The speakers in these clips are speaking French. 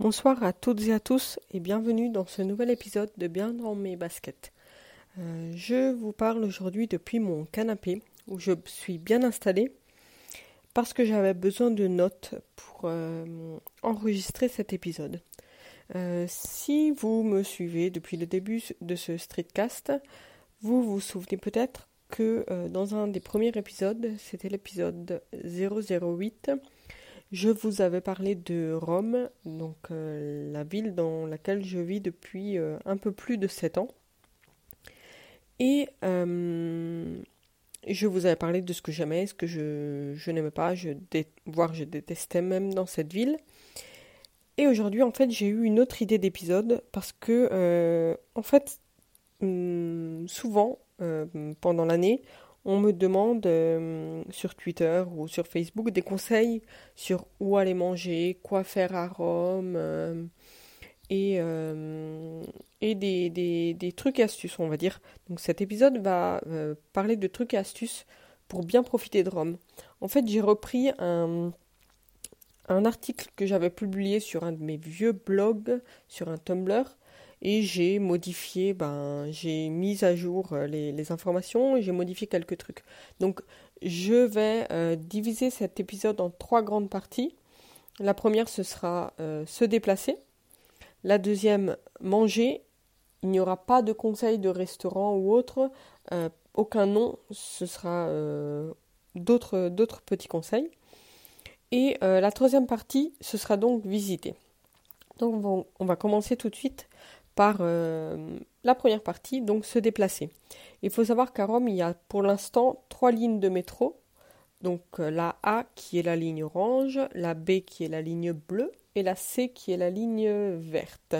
Bonsoir à toutes et à tous et bienvenue dans ce nouvel épisode de Bien dans mes baskets. Euh, je vous parle aujourd'hui depuis mon canapé où je suis bien installée parce que j'avais besoin de notes pour euh, enregistrer cet épisode. Euh, si vous me suivez depuis le début de ce streetcast, vous vous souvenez peut-être que dans un des premiers épisodes, c'était l'épisode 008, je vous avais parlé de Rome, donc euh, la ville dans laquelle je vis depuis euh, un peu plus de 7 ans. Et euh, je vous avais parlé de ce que j'aimais, ce que je, n'aimais pas, voire je détestais même dans cette ville. Et aujourd'hui, en fait, j'ai eu une autre idée d'épisode parce que, en fait, hum, souvent, pendant l'année, on me demande euh, sur Twitter ou sur Facebook des conseils sur où aller manger, quoi faire à Rome euh, et, euh, des, trucs et astuces, on va dire. Donc cet épisode va parler de trucs et astuces pour bien profiter de Rome. En fait, j'ai repris un, un article que j'avais publié sur un de mes vieux blogs, sur un Tumblr, et j'ai modifié, ben, j'ai mis à jour euh, les, informations j'ai modifié quelques trucs. Donc, je vais euh, diviser cet épisode en trois grandes parties. La première, ce sera euh, se déplacer. La deuxième, manger. Il n'y aura pas de conseils de restaurant ou autre. aucun nom. Ce sera d'autres, d'autres petits conseils. Et la troisième partie, ce sera donc visiter. Donc on va commencer tout de suite par euh, la première partie, donc se déplacer. Il faut savoir qu'à Rome, il y a pour l'instant trois lignes de métro. Donc euh, la A qui est la ligne orange, la B qui est la ligne bleue et la C qui est la ligne verte.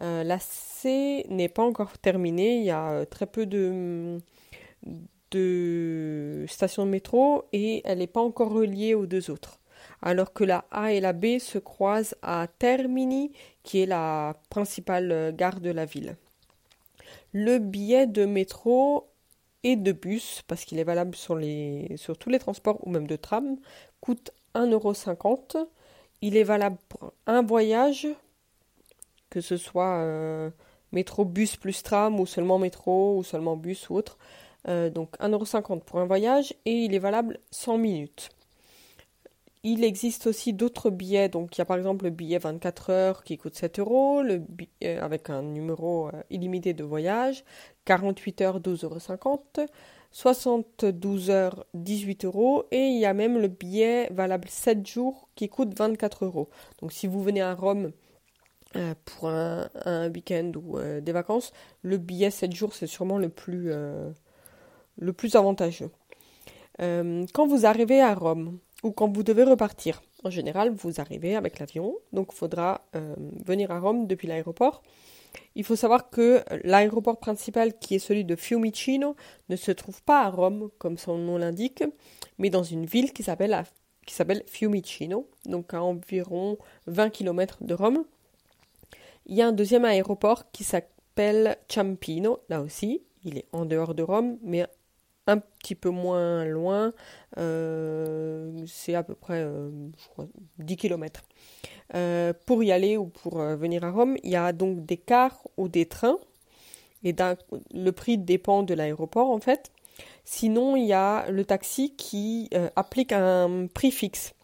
Euh, la C n'est pas encore terminée, il y a très peu de, de stations de métro et elle n'est pas encore reliée aux deux autres alors que la A et la B se croisent à Termini, qui est la principale gare de la ville. Le billet de métro et de bus, parce qu'il est valable sur, tous les transports ou même de tram, coûte 1,50€. Il est valable pour un voyage, que ce soit euh, métro, bus plus tram, ou seulement métro, ou seulement bus ou autre. Euh, donc 1,50€ pour un voyage, et il est valable 100 minutes. Il existe aussi d'autres billets. Donc, il y a par exemple le billet 24 heures qui coûte 7 euros, le euh, avec un numéro euh, illimité de voyage, 48 heures 12,50 euros, 72 heures 18 euros, et il y a même le billet valable 7 jours qui coûte 24 euros. Donc, si vous venez à Rome euh, pour un, week-end ou des vacances, le billet 7 jours, c'est sûrement le plus, le plus avantageux. quand vous arrivez à Rome, ou quand vous devez repartir. En général, vous arrivez avec l'avion, donc il faudra euh, venir à Rome depuis l'aéroport. Il faut savoir que l'aéroport principal, qui est celui de Fiumicino, ne se trouve pas à Rome, comme son nom l'indique, mais dans une ville qui s'appelle, qui s'appelle Fiumicino, donc à environ 20 km de Rome. Il y a un deuxième aéroport qui s'appelle Ciampino, là aussi, il est en dehors de Rome, mais un petit peu moins loin, euh, c'est à peu près euh, je crois, 10 km. Euh, pour y aller ou pour venir à Rome, il y a donc des cars ou des trains, et le prix dépend de l'aéroport en fait. Sinon, il y a le taxi qui applique un prix fixe.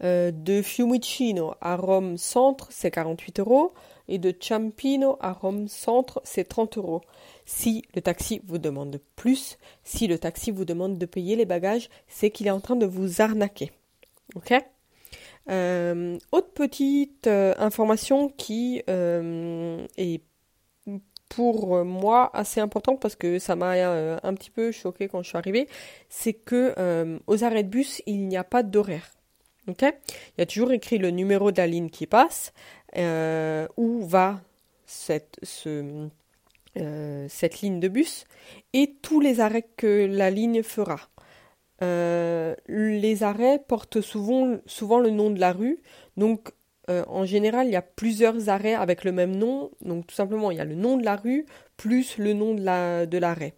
De Fiumicino à Rome Centre, c'est 48 euros, et de Ciampino à Rome Centre, c'est 30 euros. Si le taxi vous demande plus, si le taxi vous demande de payer les bagages, c'est qu'il est en train de vous arnaquer. Ok? Euh, Autre petite euh, information qui euh, est pour moi assez important parce que ça m'a un petit peu choqué quand je suis arrivée, c'est que aux arrêts de bus il n'y a pas d'horaire. Il y a toujours écrit le numéro de la ligne qui passe, où va euh, cette ligne de bus et tous les arrêts que la ligne fera. Euh, les arrêts portent souvent, le nom de la rue, donc euh, en général il y a plusieurs arrêts avec le même nom, donc tout simplement il y a le nom de la rue plus le nom de l'arrêt.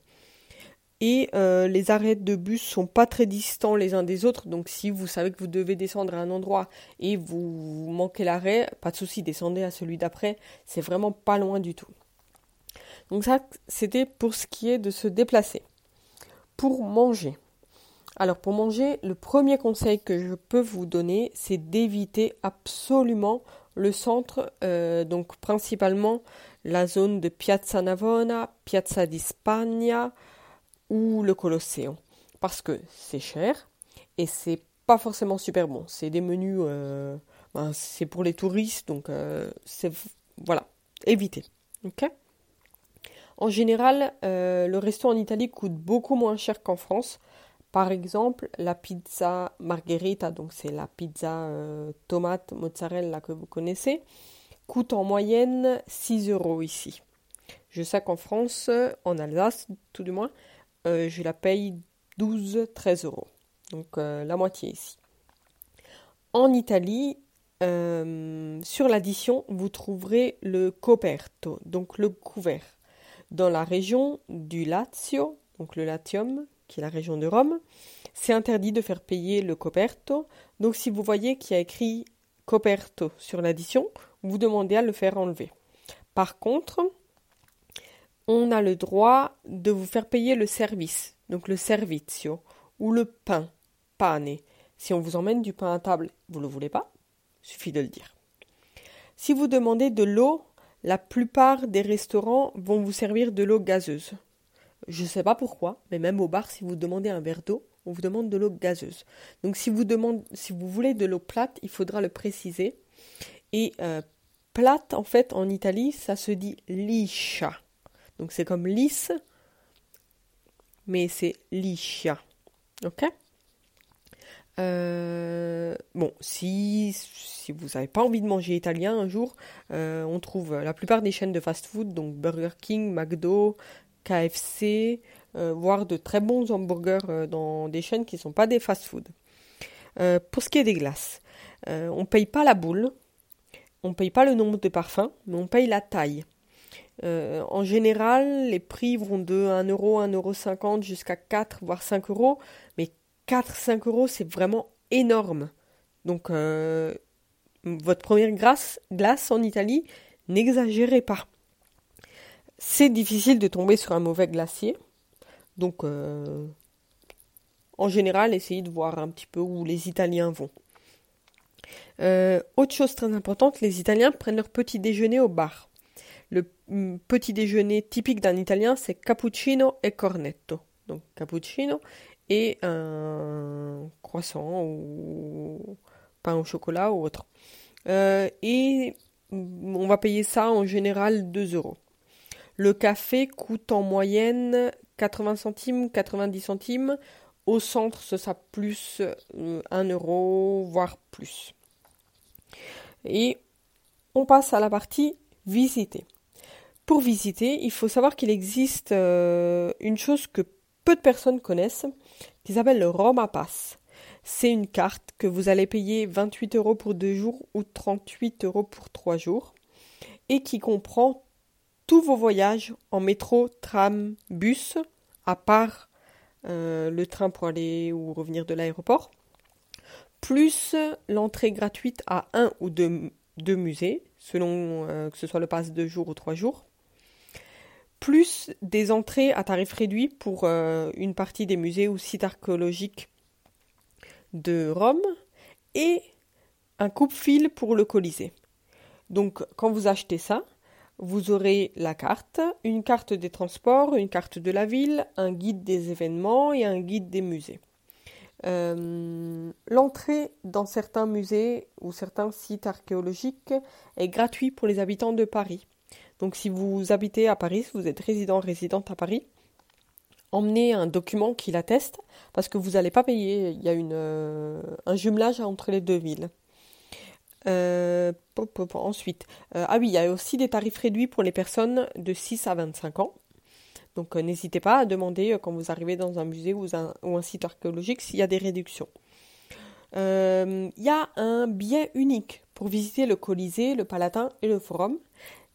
Et euh, les arrêts de bus sont pas très distants les uns des autres. Donc si vous savez que vous devez descendre à un endroit et vous manquez l'arrêt, pas de souci, descendez à celui d'après. C'est vraiment pas loin du tout. Donc ça, c'était pour ce qui est de se déplacer. Pour manger. Alors pour manger, le premier conseil que je peux vous donner, c'est d'éviter absolument le centre, euh, donc principalement la zone de Piazza Navona, Piazza di Spagna ou le Colosseo. Parce que c'est cher et c'est pas forcément super bon. C'est des menus, euh, ben, c'est pour les touristes, donc euh, c'est voilà, évitez. Ok? En général, le resto en Italie coûte beaucoup moins cher qu'en France. Par exemple, la pizza margherita, donc c'est la pizza euh, tomate mozzarella que vous connaissez, coûte en moyenne 6 euros ici. Je sais qu'en France, en Alsace tout du moins, euh, je la paye 12-13 euros. Donc euh, la moitié ici. En Italie, sur l'addition, vous trouverez le coperto, donc le couvert. Dans la région du Lazio, donc le Latium, qui est la région de Rome, c'est interdit de faire payer le coperto. Donc si vous voyez qu'il y a écrit coperto sur l'addition, vous demandez à le faire enlever. Par contre, on a le droit de vous faire payer le service, donc le servizio, ou le pain, pane. Si on vous emmène du pain à table, vous ne le voulez pas, suffit de le dire. Si vous demandez de l'eau, la plupart des restaurants vont vous servir de l'eau gazeuse. Je ne sais pas pourquoi, mais même au bar, si vous demandez un verre d'eau, on vous demande de l'eau gazeuse. Donc si vous, voulez de l'eau plate, il faudra le préciser. Et euh, plate, en fait, en Italie, ça se dit liscia. Donc c'est comme lisse, mais c'est liscia. Ok? Euh, bon, si, si vous n'avez pas envie de manger italien un jour, euh, on trouve la plupart des chaînes de fast-food, donc Burger King, McDo, KFC, euh, voire de très bons hamburgers dans des chaînes qui ne sont pas des fast-food. Pour ce qui est des glaces, on ne paye pas la boule, on ne paye pas le nombre de parfums, mais on paye la taille. En général, les prix vont de 1 euro, 1 euro 50 jusqu'à 4 voire 5 euros, mais 4-5 euros c'est vraiment énorme. Donc votre première glace, glace en Italie, n'exagérez pas c'est difficile de tomber sur un mauvais glacier. Donc, euh, en général, essayez de voir un petit peu où les Italiens vont. Euh, autre chose très importante, les Italiens prennent leur petit déjeuner au bar. Le mm, petit déjeuner typique d'un Italien, c'est cappuccino et cornetto. Donc cappuccino et un croissant ou pain au chocolat ou autre. Euh, et on va payer ça en général 2 euros. Le café coûte en moyenne 80 centimes, 90 centimes. Au centre, ce sera plus 1 euh, euro, voire plus. Et on passe à la partie visiter. Pour visiter, il faut savoir qu'il existe euh, une chose que peu de personnes connaissent, qui s'appelle le Roma Pass. C'est une carte que vous allez payer 28 euros pour deux jours ou 38 euros pour trois jours et qui comprend tous vos voyages en métro, tram, bus, à part euh, le train pour aller ou revenir de l'aéroport, plus l'entrée gratuite à un ou deux, musées, selon euh, que ce soit le pass de jours ou trois jours, plus des entrées à tarif réduit pour euh, une partie des musées ou sites archéologiques de Rome, et un coupe-fil pour le Colisée. Donc quand vous achetez ça, vous aurez la carte, une carte des transports, une carte de la ville, un guide des événements et un guide des musées. Euh, l'entrée dans certains musées ou certains sites archéologiques est gratuite pour les habitants de Paris. Donc si vous habitez à Paris, si vous êtes résident résidente à Paris, emmenez un document qui l'atteste parce que vous n'allez pas payer. Il y a une, euh, un jumelage entre les deux villes. Euh, ensuite, euh, ah oui, il y a aussi des tarifs réduits pour les personnes de 6 à 25 ans. Donc n'hésitez pas à demander quand vous arrivez dans un musée ou un, ou un site archéologique s'il y a des réductions. Il y a un billet unique pour visiter le Colisée, le Palatin et le Forum.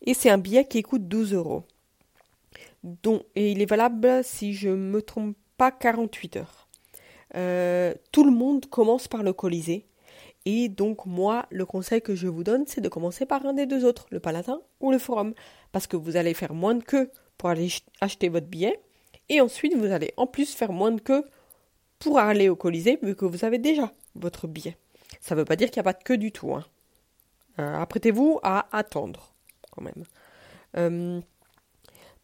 Et c'est un billet qui coûte 12 euros. dont, et il est valable, si je ne me trompe pas, 48 heures. Euh, tout le monde commence par le Colisée. Et donc, moi, le conseil que je vous donne, c'est de commencer par un des deux autres, le Palatin ou le Forum. Parce que vous allez faire moins de queue pour aller acheter votre billet. Et ensuite, vous allez en plus faire moins de queue pour aller au Colisée, vu que vous avez déjà votre billet. Ça ne veut pas dire qu'il n'y a pas de queue du tout. Hein. Euh, apprêtez-vous à attendre, quand même. Euh,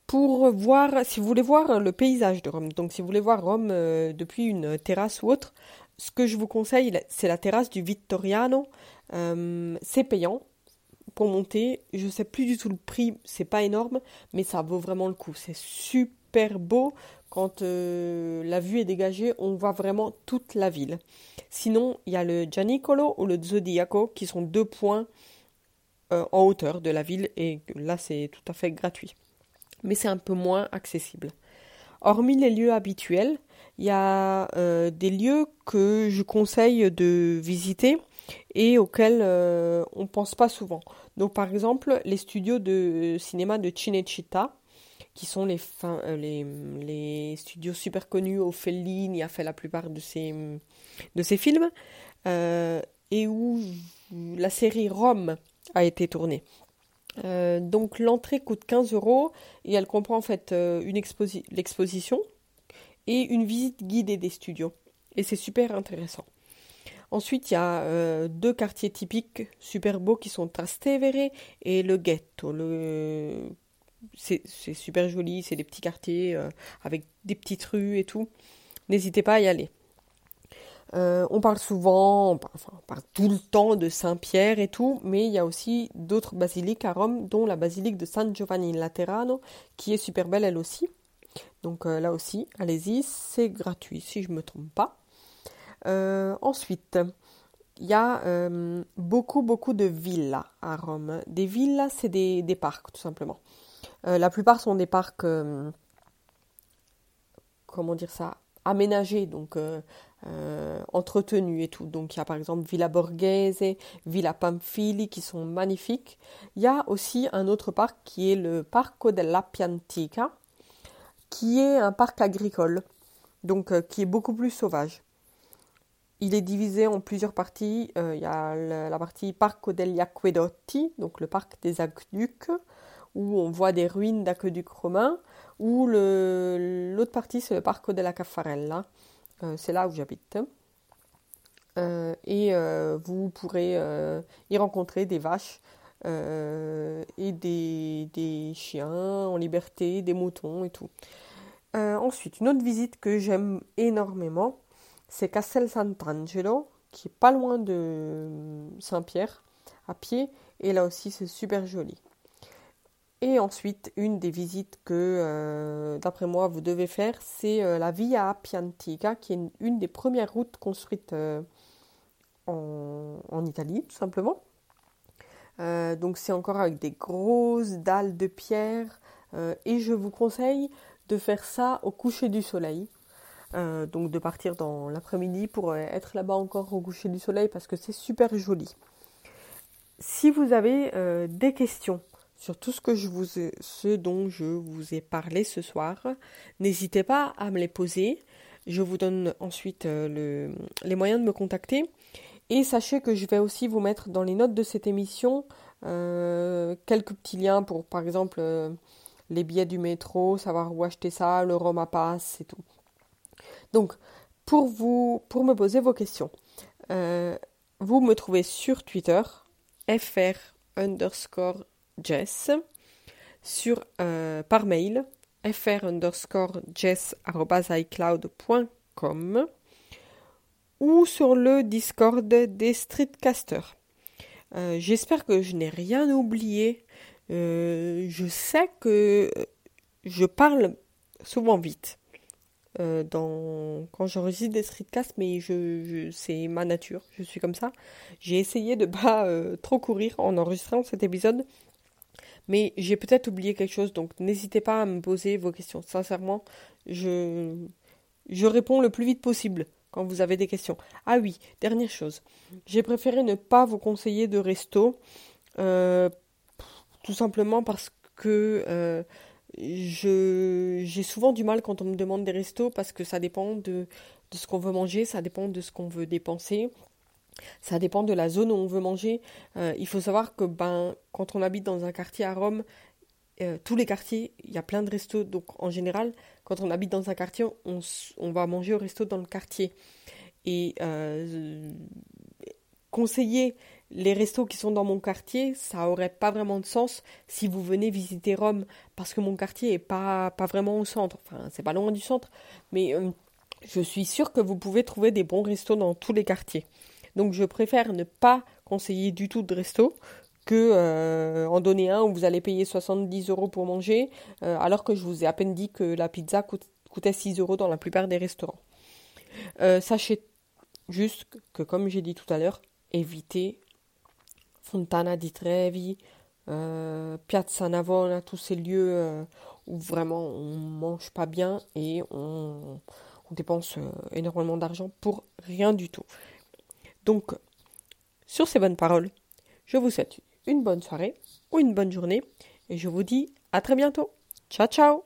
pour voir, si vous voulez voir le paysage de Rome, donc si vous voulez voir Rome euh, depuis une terrasse ou autre, ce que je vous conseille, c'est la terrasse du Vittoriano. c'est payant pour monter. Je ne sais plus du tout le prix, c'est pas énorme, mais ça vaut vraiment le coup. C'est super beau. Quand la vue est dégagée, on voit vraiment toute la ville. Sinon, il y a le Gianicolo ou le Zodiaco qui sont deux points euh, en hauteur de la ville et là c'est tout à fait gratuit. Mais c'est un peu moins accessible. Hormis les lieux habituels, il y a euh, des lieux que je conseille de visiter et auxquels euh, on ne pense pas souvent. Donc par exemple les studios de cinéma de Cinecittà, qui sont les, studios super connus Fellini a fait la plupart de ses, de ses films, et où la série Rome a été tournée. Euh, donc l'entrée coûte 15 euros et elle comprend en fait euh, une l'exposition et une visite guidée des studios. Et c'est super intéressant. Ensuite, il y a euh, deux quartiers typiques super beaux qui sont Trastevere et le Ghetto. Le... C'est super joli, c'est des petits quartiers avec des petites rues et tout. N'hésitez pas à y aller. Euh, on parle souvent, on parle, tout le temps de Saint-Pierre et tout, mais il y a aussi d'autres basiliques à Rome, dont la basilique de San Giovanni Laterano, qui est super belle elle aussi. Donc euh, là aussi, allez-y, c'est gratuit si je ne me trompe pas. Euh, ensuite, il y a beaucoup, beaucoup de villas à Rome. Des villas, c'est des, des, parcs, tout simplement. la plupart sont des parcs, comment dire ça, aménagés, donc euh, entretenu et tout. Donc il y a par exemple Villa Borghese, Villa Pamphili qui sont magnifiques. Il y a aussi un autre parc qui est le Parco della Piantica, qui est un parc agricole, donc euh, qui est beaucoup plus sauvage. Il est divisé en plusieurs parties. Euh, il y a la, partie Parco degli Acquedotti, donc le parc des aqueducs, où on voit des ruines d'aqueducs romains, ou l'autre partie c'est le Parco della Caffarella, euh, c'est là où j'habite. Euh, et euh, vous pourrez y rencontrer des vaches et des, des, chiens en liberté, des moutons et tout. ensuite, une autre visite que j'aime énormément, c'est Castel Sant'Angelo, qui est pas loin de Saint-Pierre, à pied, et là aussi c'est super joli. Et ensuite, une des visites que, euh, d'après moi, vous devez faire, c'est euh, la Via Piantica, qui est une, des premières routes construites euh, en, Italie, tout simplement. donc c'est encore avec des grosses dalles de pierre. et je vous conseille de faire ça au coucher du soleil. donc de partir dans l'après-midi pour être là-bas encore au coucher du soleil parce que c'est super joli. Si vous avez des questions, sur tout ce, que je vous ce dont je vous ai parlé ce soir. N'hésitez pas à me les poser. Je vous donne ensuite euh, le, les moyens de me contacter. Et sachez que je vais aussi vous mettre dans les notes de cette émission euh, quelques petits liens pour, par exemple, euh, les billets du métro, savoir où acheter ça, le Roma Pass et tout. Donc, pour vous, pour me poser vos questions, vous me trouvez sur Twitter, fr underscore Jess sur, euh, par mail fr underscore jess.icloud.com ou sur le Discord des Streetcasters. Euh, j'espère que je n'ai rien oublié. Euh, je sais que je parle souvent vite dans, quand j'enregistre des streetcasts, mais je, c'est ma nature, je suis comme ça. J'ai essayé de pas trop courir en enregistrant cet épisode mais j'ai peut-être oublié quelque chose, donc n'hésitez pas à me poser vos questions. Sincèrement, je, je réponds le plus vite possible quand vous avez des questions. Ah oui, dernière chose. J'ai préféré ne pas vous conseiller de resto, euh, tout simplement parce que euh, j'ai souvent du mal quand on me demande des restos parce que ça dépend de, de ce qu'on veut manger, ça dépend de ce qu'on veut dépenser. Ça dépend de la zone où on veut manger. Euh, il faut savoir que ben, quand on habite dans un quartier à Rome, euh, tous les quartiers, il y a plein de restos. Donc en général, quand on habite dans un quartier, on, va manger au resto dans le quartier. Et euh, conseiller les restos qui sont dans mon quartier, ça aurait pas vraiment de sens si vous venez visiter Rome, parce que mon quartier est pas, pas vraiment au centre. Enfin, c'est pas loin du centre, mais je suis sûre que vous pouvez trouver des bons restos dans tous les quartiers. Donc je préfère ne pas conseiller du tout de resto que euh, en donner un où vous allez payer 70 euros pour manger, euh, alors que je vous ai à peine dit que la pizza coûtait 6 euros dans la plupart des restaurants. sachez juste que, comme j'ai dit tout à l'heure, évitez Fontana di Trevi, euh, Piazza Navona, tous ces lieux euh, où vraiment on mange pas bien et on, dépense euh, énormément d'argent pour rien du tout. Donc, sur ces bonnes paroles, je vous souhaite une bonne soirée ou une bonne journée et je vous dis à très bientôt. Ciao ciao